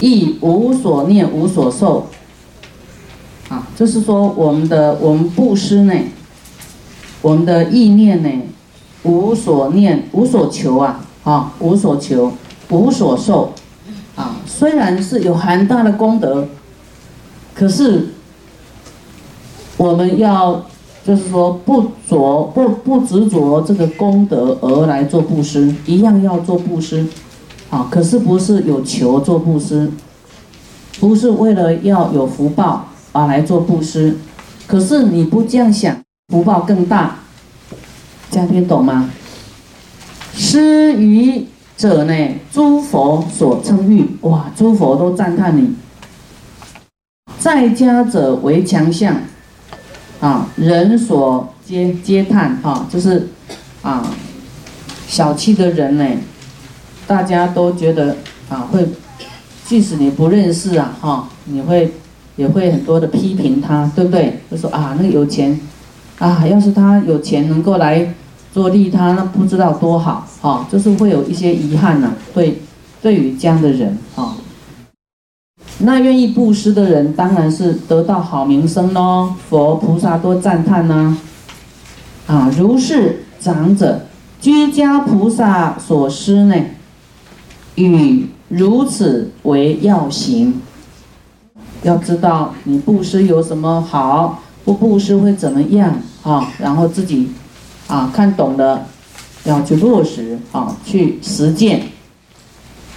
亦无所念，无所受。啊，就是说我们的我们布施呢，我们的意念呢，无所念，无所求啊，啊，无所求，无所受。啊，虽然是有很大的功德，可是我们要就是说不着不不执着这个功德而来做布施，一样要做布施。啊，可是不是有求做布施，不是为了要有福报而来做布施，可是你不这样想，福报更大，这样听懂吗？施于者呢，诸佛所称誉，哇，诸佛都赞叹你。在家者为强项，啊，人所皆皆叹，哈，就是啊，小气的人呢。大家都觉得啊，会，即使你不认识啊，哈，你会也会很多的批评他，对不对？就说啊，那个有钱，啊，要是他有钱能够来做利他，那不知道多好，哈，就是会有一些遗憾呢。对，对于这样的人，啊，那愿意布施的人，当然是得到好名声喽，佛菩萨多赞叹呐。啊，如是长者，居家菩萨所施呢。与如此为要行，要知道你布施有什么好，不布施会怎么样啊？然后自己啊看懂了，要去落实啊，去实践，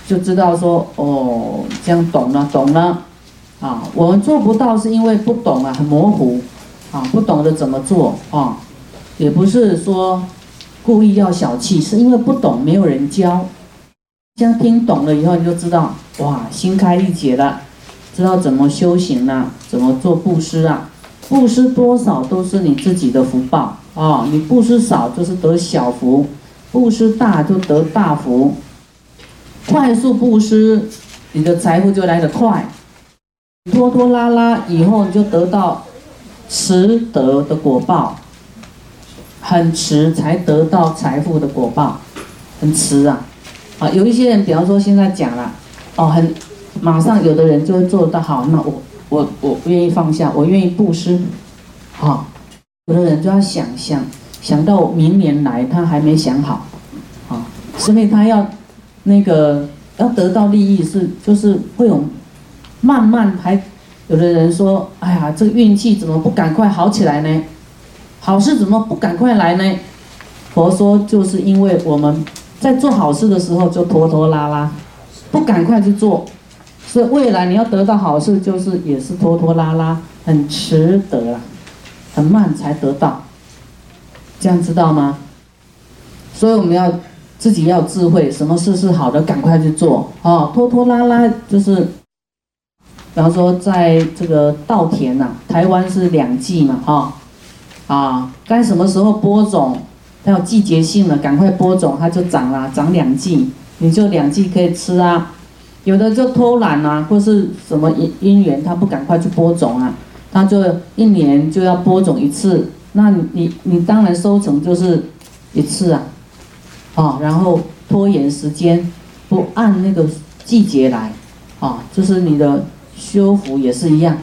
就知道说哦，这样懂了，懂了啊。我们做不到是因为不懂啊，很模糊啊，不懂得怎么做啊，也不是说故意要小气，是因为不懂，没有人教。这样听懂了以后，你就知道哇，心开一解了，知道怎么修行了，怎么做布施啊？布施多少都是你自己的福报啊！你布施少就是得小福，布施大就得大福。快速布施，你的财富就来得快；拖拖拉拉以后，你就得到迟得的果报，很迟才得到财富的果报，很迟啊。啊，有一些人，比方说现在讲了，哦，很马上有的人就会做得到好，那我我我不愿意放下，我愿意布施，好，有的人就要想想，想到明年来，他还没想好，啊，所以他要那个要得到利益是就是会有慢慢还有的人说，哎呀，这个运气怎么不赶快好起来呢？好事怎么不赶快来呢？佛说就是因为我们。在做好事的时候就拖拖拉拉，不赶快去做，所以未来你要得到好事，就是也是拖拖拉拉，很迟得了，很慢才得到，这样知道吗？所以我们要自己要智慧，什么事是好的，赶快去做哦，拖拖拉拉就是，比方说在这个稻田呐，台湾是两季嘛，哈，啊，该什么时候播种？它有季节性的，赶快播种，它就长了，长两季，你就两季可以吃啊。有的就偷懒啊，或是什么因因缘，他不赶快去播种啊，他就一年就要播种一次，那你你当然收成就是一次啊，啊，然后拖延时间，不按那个季节来，啊，就是你的修复也是一样，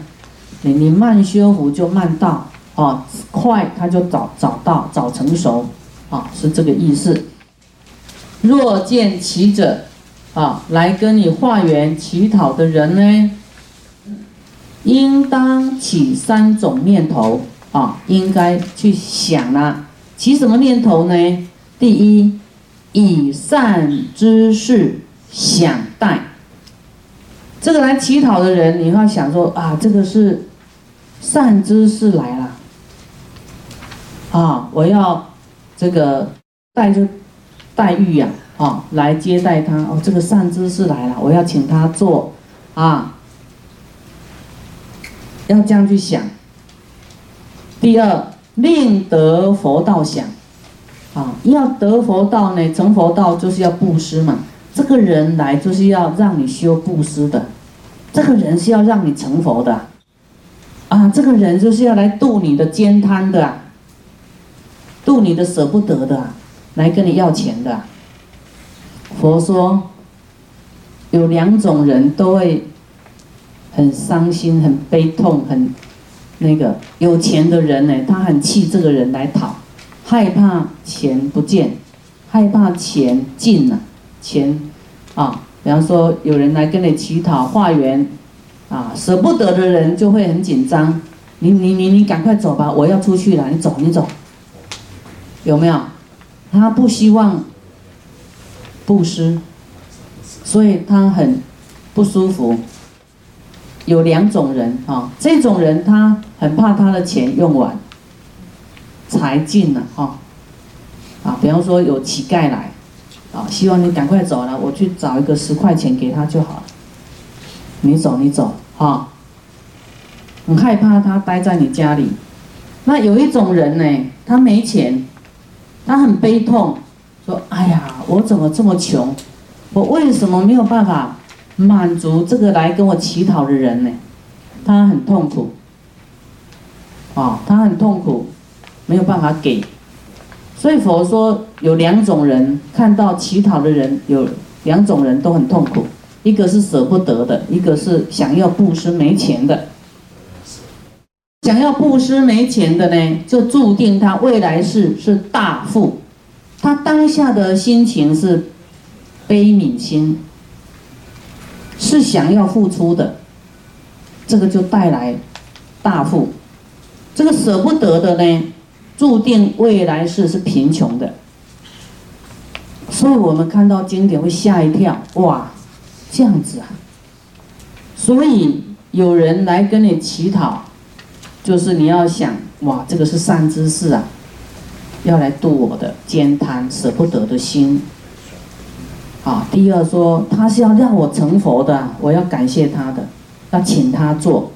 你你慢修复就慢到，啊，快它就早早到早成熟。啊，是这个意思。若见其者，啊，来跟你化缘乞讨的人呢，应当起三种念头啊，应该去想啊。起什么念头呢？第一，以善之事想待。这个来乞讨的人，你要想说啊，这个是善知识来了，啊，我要。这个带着待遇呀，啊，来接待他哦。这个善知识来了，我要请他做啊，要这样去想。第二，令得佛道想啊，要得佛道呢，成佛道就是要布施嘛。这个人来就是要让你修布施的，这个人是要让你成佛的啊，这个人就是要来度你的煎贪的。度你的舍不得的，来跟你要钱的。佛说，有两种人都会很伤心、很悲痛、很那个有钱的人呢，他很气这个人来讨，害怕钱不见，害怕钱尽了，钱啊，比方说有人来跟你乞讨化缘，啊，舍不得的人就会很紧张，你你你你赶快走吧，我要出去了，你走你走，有没有？他不希望布施。所以他很不舒服。有两种人啊，这种人他很怕他的钱用完，财尽了哈。啊，比方说有乞丐来，啊，希望你赶快走了，我去找一个十块钱给他就好了。你走，你走，哈。很害怕他待在你家里。那有一种人呢，他没钱，他很悲痛，说：“哎呀，我怎么这么穷？”我为什么没有办法满足这个来跟我乞讨的人呢？他很痛苦，啊，他很痛苦，没有办法给。所以佛说有两种人，看到乞讨的人有两种人都很痛苦，一个是舍不得的，一个是想要布施没钱的。想要布施没钱的呢，就注定他未来世是大富，他当下的心情是。悲悯心是想要付出的，这个就带来大富。这个舍不得的呢，注定未来世是贫穷的。所以我们看到经典会吓一跳，哇，这样子啊！所以有人来跟你乞讨，就是你要想，哇，这个是善知识啊，要来度我的煎贪舍不得的心。啊，第二说他是要让我成佛的，我要感谢他的，要请他做。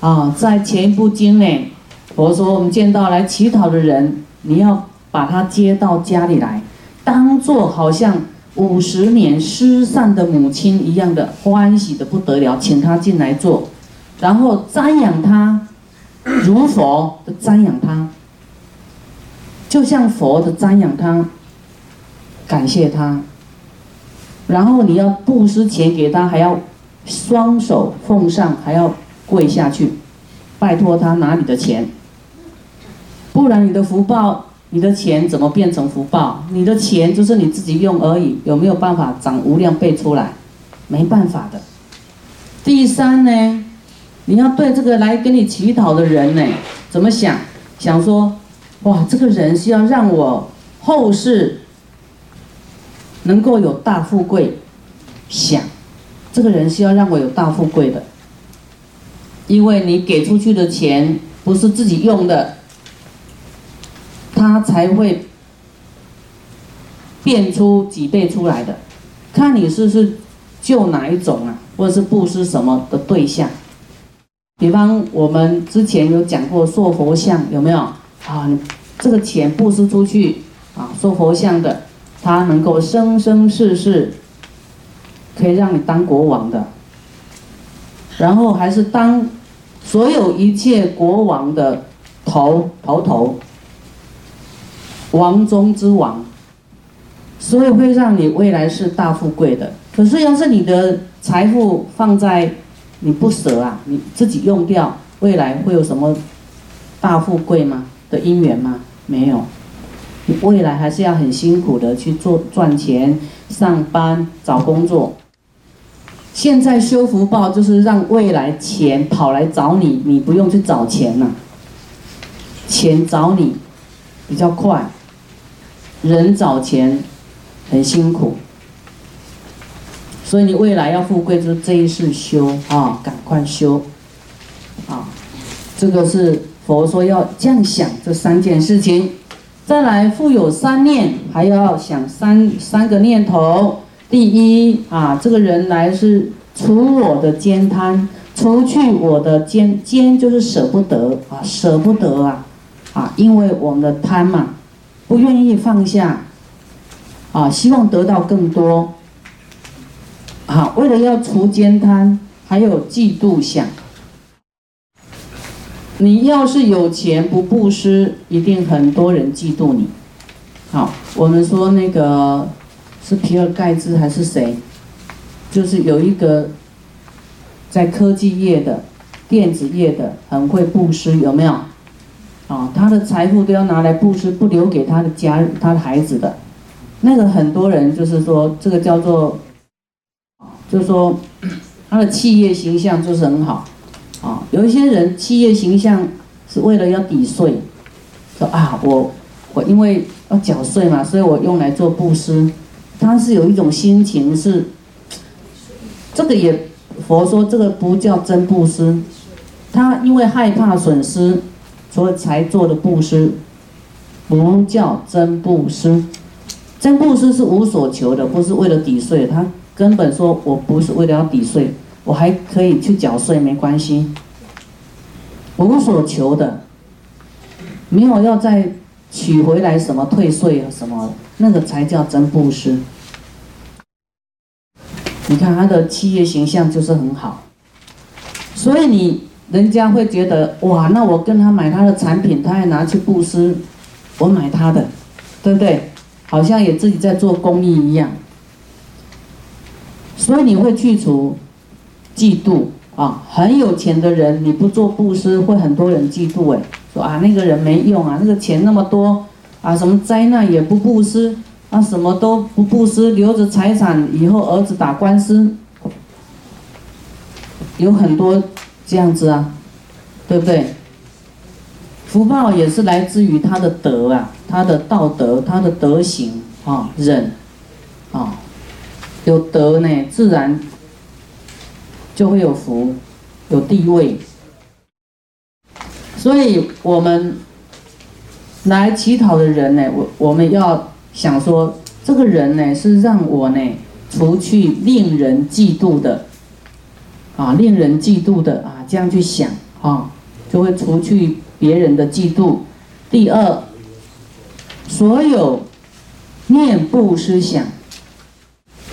啊，在前一部经呢，佛说我们见到来乞讨的人，你要把他接到家里来，当做好像五十年失散的母亲一样的欢喜的不得了，请他进来做，然后瞻仰他，如佛的瞻仰他，就像佛的瞻仰他，感谢他。然后你要布施钱给他，还要双手奉上，还要跪下去，拜托他拿你的钱，不然你的福报，你的钱怎么变成福报？你的钱就是你自己用而已，有没有办法长无量倍出来？没办法的。第三呢，你要对这个来跟你乞讨的人呢，怎么想？想说，哇，这个人是要让我后世。能够有大富贵，想，这个人是要让我有大富贵的，因为你给出去的钱不是自己用的，他才会变出几倍出来的，看你是是救哪一种啊，或者是布施什么的对象，比方我们之前有讲过塑佛像有没有啊？这个钱布施出去啊，塑佛像的。他能够生生世世可以让你当国王的，然后还是当所有一切国王的头头头，王中之王，所以会让你未来是大富贵的。可是要是你的财富放在你不舍啊，你自己用掉，未来会有什么大富贵吗？的因缘吗？没有。你未来还是要很辛苦的去做赚钱、上班、找工作。现在修福报就是让未来钱跑来找你，你不用去找钱了，钱找你比较快。人找钱很辛苦，所以你未来要富贵，就这一世修啊，赶快修啊！这个是佛说要这样想这三件事情。再来，富有三念，还要想三三个念头。第一啊，这个人来是除我的奸贪，除去我的奸奸就是舍不得啊，舍不得啊，啊，因为我们的贪嘛，不愿意放下，啊，希望得到更多，好，为了要除奸贪，还有嫉妒想。你要是有钱不布施，一定很多人嫉妒你。好，我们说那个是皮尔盖茨还是谁？就是有一个在科技业的、电子业的很会布施，有没有？啊，他的财富都要拿来布施，不留给他的家、他的孩子的。那个很多人就是说，这个叫做，就是说他的企业形象就是很好。啊，有一些人企业形象是为了要抵税，说啊，我我因为要缴税嘛，所以我用来做布施。他是有一种心情是，这个也佛说这个不叫真布施，他因为害怕损失。所以才做的布施，不叫真布施。真布施是无所求的，不是为了抵税。他根本说我不是为了要抵税，我还可以去缴税，没关系。无所求的，没有要再取回来什么退税啊什么，那个才叫真布施。你看他的企业形象就是很好，所以你。人家会觉得哇，那我跟他买他的产品，他还拿去布施，我买他的，对不对？好像也自己在做公益一样。所以你会去除嫉妒啊，很有钱的人你不做布施，会很多人嫉妒哎，说啊那个人没用啊，那个钱那么多啊，什么灾难也不布施啊，什么都不布施，留着财产以后儿子打官司，有很多。这样子啊，对不对？福报也是来自于他的德啊，他的道德，他的德行啊，忍啊，有德呢，自然就会有福，有地位。所以我们来乞讨的人呢，我我们要想说，这个人呢是让我呢除去令人嫉妒的。啊，令人嫉妒的啊，这样去想啊，就会除去别人的嫉妒。第二，所有念布思想，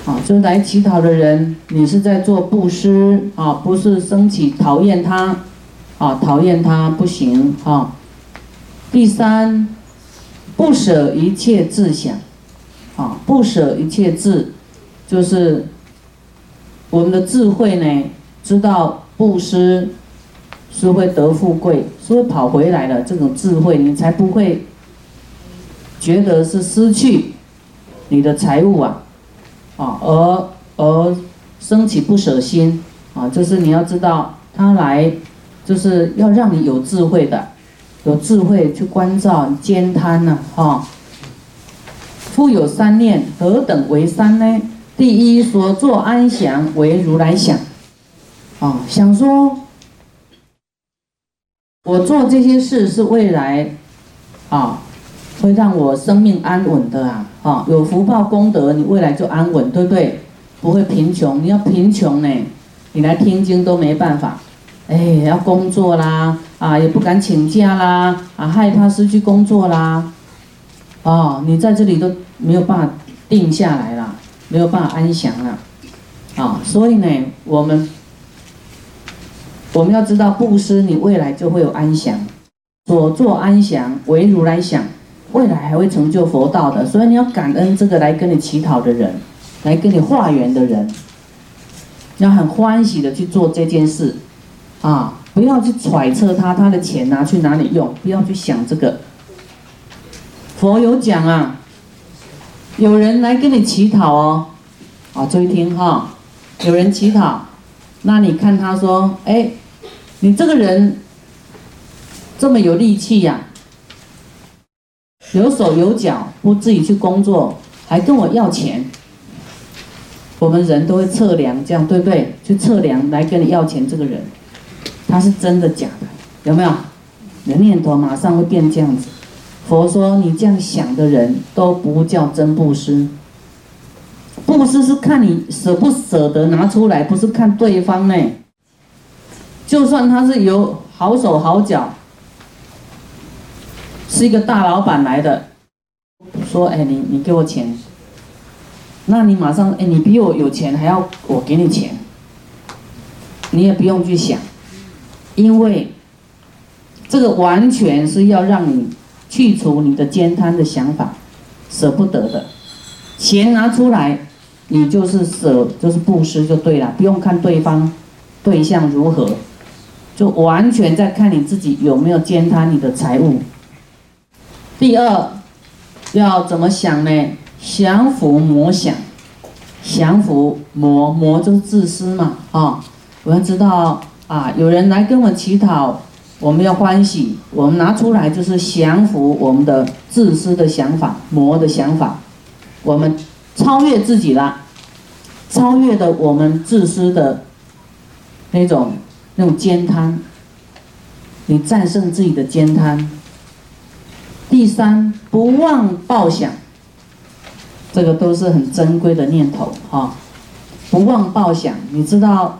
啊，就来乞讨的人，你是在做布施啊，不是升起讨厌他，啊，讨厌他不行啊。第三，不舍一切智想，啊，不舍一切智，就是我们的智慧呢。知道布施是会得富贵，是会跑回来的这种智慧，你才不会觉得是失去你的财物啊，啊，而而升起不舍心啊，就是你要知道他来就是要让你有智慧的，有智慧去关照兼贪呢，哈。富有三念，何等为三呢？第一，所作安详为如来想。啊，想说，我做这些事是未来，啊，会让我生命安稳的啊，啊，有福报功德，你未来就安稳，对不对？不会贫穷，你要贫穷呢，你来听经都没办法，哎，要工作啦，啊，也不敢请假啦，啊，害怕失去工作啦，哦，你在这里都没有办法定下来了，没有办法安详了，啊，所以呢，我们。我们要知道布施，你未来就会有安详，所作安详为如来想，未来还会成就佛道的。所以你要感恩这个来跟你乞讨的人，来跟你化缘的人，要很欢喜的去做这件事，啊，不要去揣测他他的钱拿去哪里用，不要去想这个。佛有讲啊，有人来跟你乞讨哦，啊，注意听哈，有人乞讨，那你看他说，哎。你这个人这么有力气呀，有手有脚，不自己去工作，还跟我要钱。我们人都会测量，这样对不对？去测量来跟你要钱这个人，他是真的假的？有没有？你的念头马上会变这样子。佛说你这样想的人都不叫真布施。布施是看你舍不舍得拿出来，不是看对方呢。就算他是有好手好脚，是一个大老板来的，说：“哎，你你给我钱。”那你马上哎，你比我有钱，还要我给你钱，你也不用去想，因为这个完全是要让你去除你的兼贪的想法，舍不得的，钱拿出来，你就是舍，就是布施就对了，不用看对方对象如何，就完全在看你自己有没有践踏你的财物。第二，要怎么想呢？降伏魔想，降伏魔魔就是自私嘛啊！我要知道啊，有人来跟我乞讨，我们要欢喜，我们拿出来就是降伏我们的自私的想法，魔的想法，我们超越自己了，超越的我们自私的那种那种煎贪，你战胜自己的煎贪。第三，不忘报想，这个都是很珍贵的念头哈。不忘报想，你知道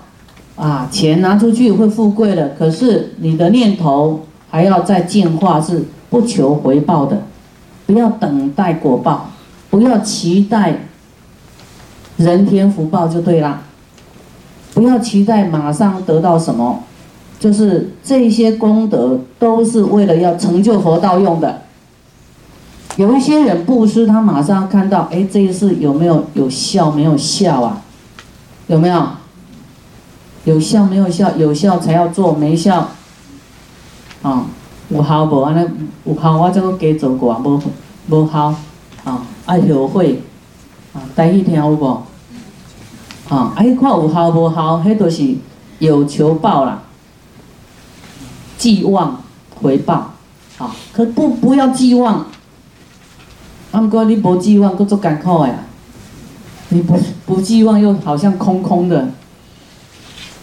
啊，钱拿出去会富贵了，可是你的念头还要再进化，是不求回报的，不要等待果报，不要期待人天福报就对啦，不要期待马上得到什么，就是这些功德都是为了要成就佛道用的。有一些人布施，他马上看到，哎，这一次有没有有效？没有效啊？有没有？有效没有效？有效才要做，没效，啊，有效无？安尼有效我再给加做过，无无效，啊，爱后悔，啊，大家听有无？啊，哎，看有效无效？迄都是有求报啦，寄望回报，啊，可不不要寄望。阿哥，你不寄望，够做艰苦呀！你不不寄望，又好像空空的。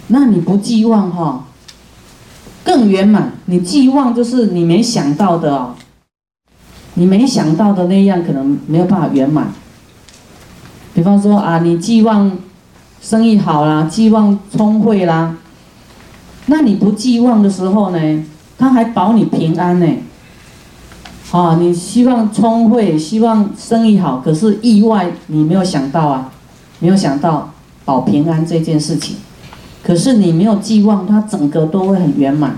那你不寄望哈，更圆满。你寄望就是你没想到的哦，你没想到的那样可能没有办法圆满。比方说啊，你寄望生意好啦，寄望聪慧啦，那你不寄望的时候呢，他还保你平安呢。啊，你希望聪慧，希望生意好，可是意外你没有想到啊，没有想到保平安这件事情，可是你没有寄望，它整个都会很圆满。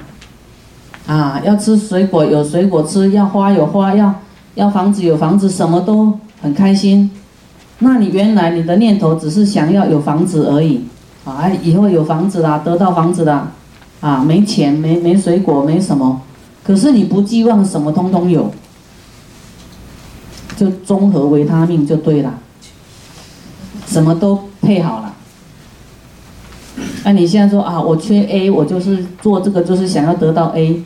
啊，要吃水果有水果吃，要花有花，要要房子有房子，什么都很开心。那你原来你的念头只是想要有房子而已，啊，以后有房子啦，得到房子啦，啊，没钱没没水果没什么，可是你不寄望什么通通有。就综合维他命就对了，什么都配好了。那你现在说啊，我缺 A，我就是做这个，就是想要得到 A，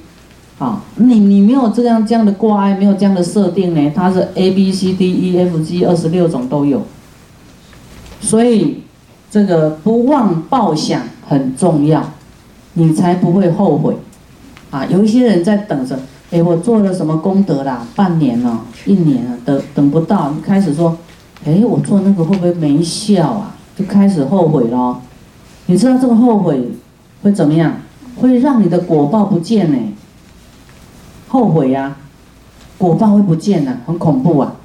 啊，你你没有这样这样的挂碍，没有这样的设定呢？它是 A B C D E F G 二十六种都有，所以这个不忘报想很重要，你才不会后悔。啊，有一些人在等着。哎，我做了什么功德啦？半年了，一年了，等等不到，开始说，哎，我做那个会不会没效啊？就开始后悔咯。你知道这个后悔会怎么样？会让你的果报不见呢？后悔呀，果报会不见的，很恐怖啊。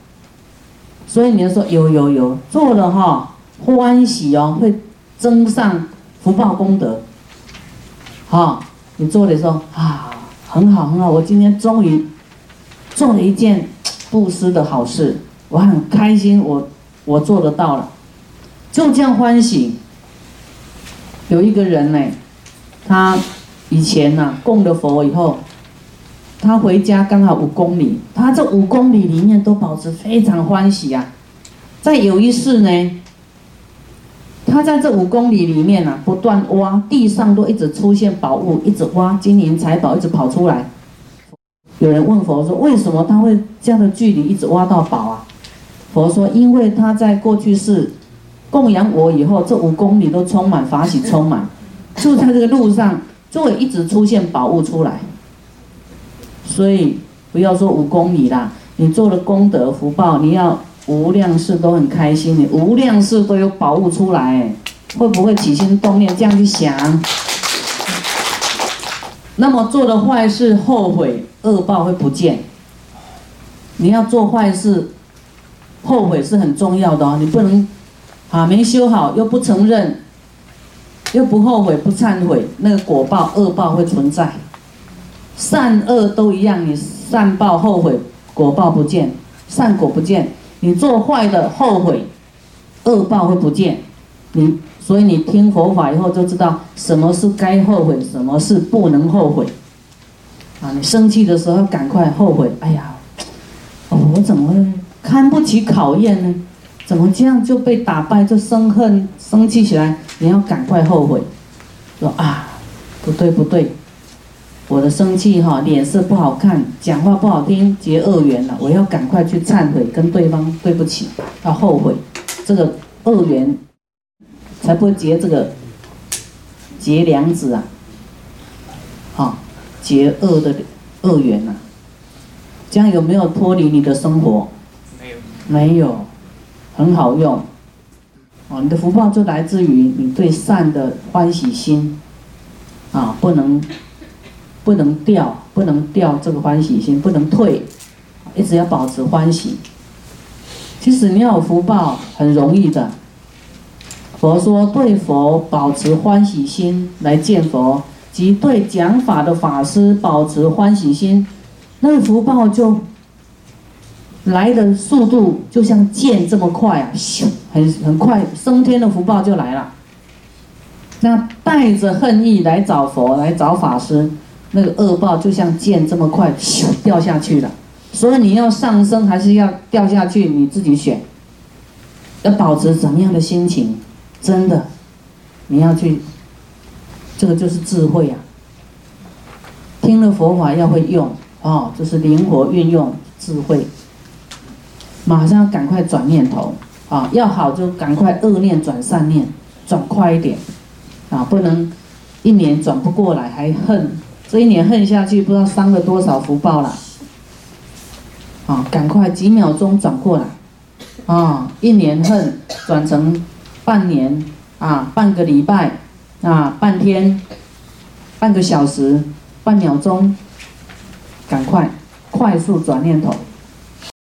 所以你要说有有有做了哈，欢喜哦，会增上福报功德。好，你做的时候啊。很好，很好，我今天终于做了一件布施的好事，我很开心，我我做得到了，就这样欢喜。有一个人呢，他以前呐供了佛以后，他回家刚好五公里，他这五公里里面都保持非常欢喜啊。在有一次呢。他在这五公里里面啊，不断挖，地上都一直出现宝物，一直挖金银财宝，一直跑出来。有人问佛说：“为什么他会这样的距离一直挖到宝啊？”佛说：“因为他在过去是供养我以后，这五公里都充满法喜，充满，就在这个路上就会一直出现宝物出来。所以不要说五公里啦，你做了功德福报，你要。”无量事都很开心，你无量事都有宝物出来，会不会起心动念这样去想？那么做了坏事后悔，恶报会不见。你要做坏事，后悔是很重要的哦，你不能啊没修好又不承认，又不后悔不忏悔，那个果报恶报会存在。善恶都一样，你善报后悔，果报不见，善果不见。你做坏的后悔，恶报会不见。你所以你听佛法以后就知道什么是该后悔，什么是不能后悔。啊，你生气的时候赶快后悔。哎呀，我怎么会看不起考验呢？怎么这样就被打败，就生恨、生气起来？你要赶快后悔，说啊，不对不对，我的生气哈，脸色不好看，讲话不好听，结恶缘了。我要赶快去忏悔，跟对方对不起，要后悔，这个恶缘才不会结这个结良子啊，好，结恶的恶缘呐。这样有没有脱离你的生活？没有，没有。很好用，哦，你的福报就来自于你对善的欢喜心，啊，不能，不能掉，不能掉这个欢喜心，不能退，一直要保持欢喜。其实你要有福报很容易的，佛说对佛保持欢喜心来见佛，即对讲法的法师保持欢喜心，那个福报就。来的速度就像箭这么快啊，咻，很很快，升天的福报就来了。那带着恨意来找佛、来找法师，那个恶报就像箭这么快，咻，掉下去了。所以你要上升还是要掉下去，你自己选。要保持怎么样的心情？真的，你要去，这个就是智慧啊。听了佛法要会用哦，就是灵活运用智慧。马上赶快转念头，啊，要好就赶快恶念转善念，转快一点，啊，不能一年转不过来还恨，这一年恨下去不知道伤了多少福报了，啊，赶快几秒钟转过来，啊，一年恨转成半年，啊，半个礼拜，啊，半天，半个小时，半秒钟，赶快快速转念头。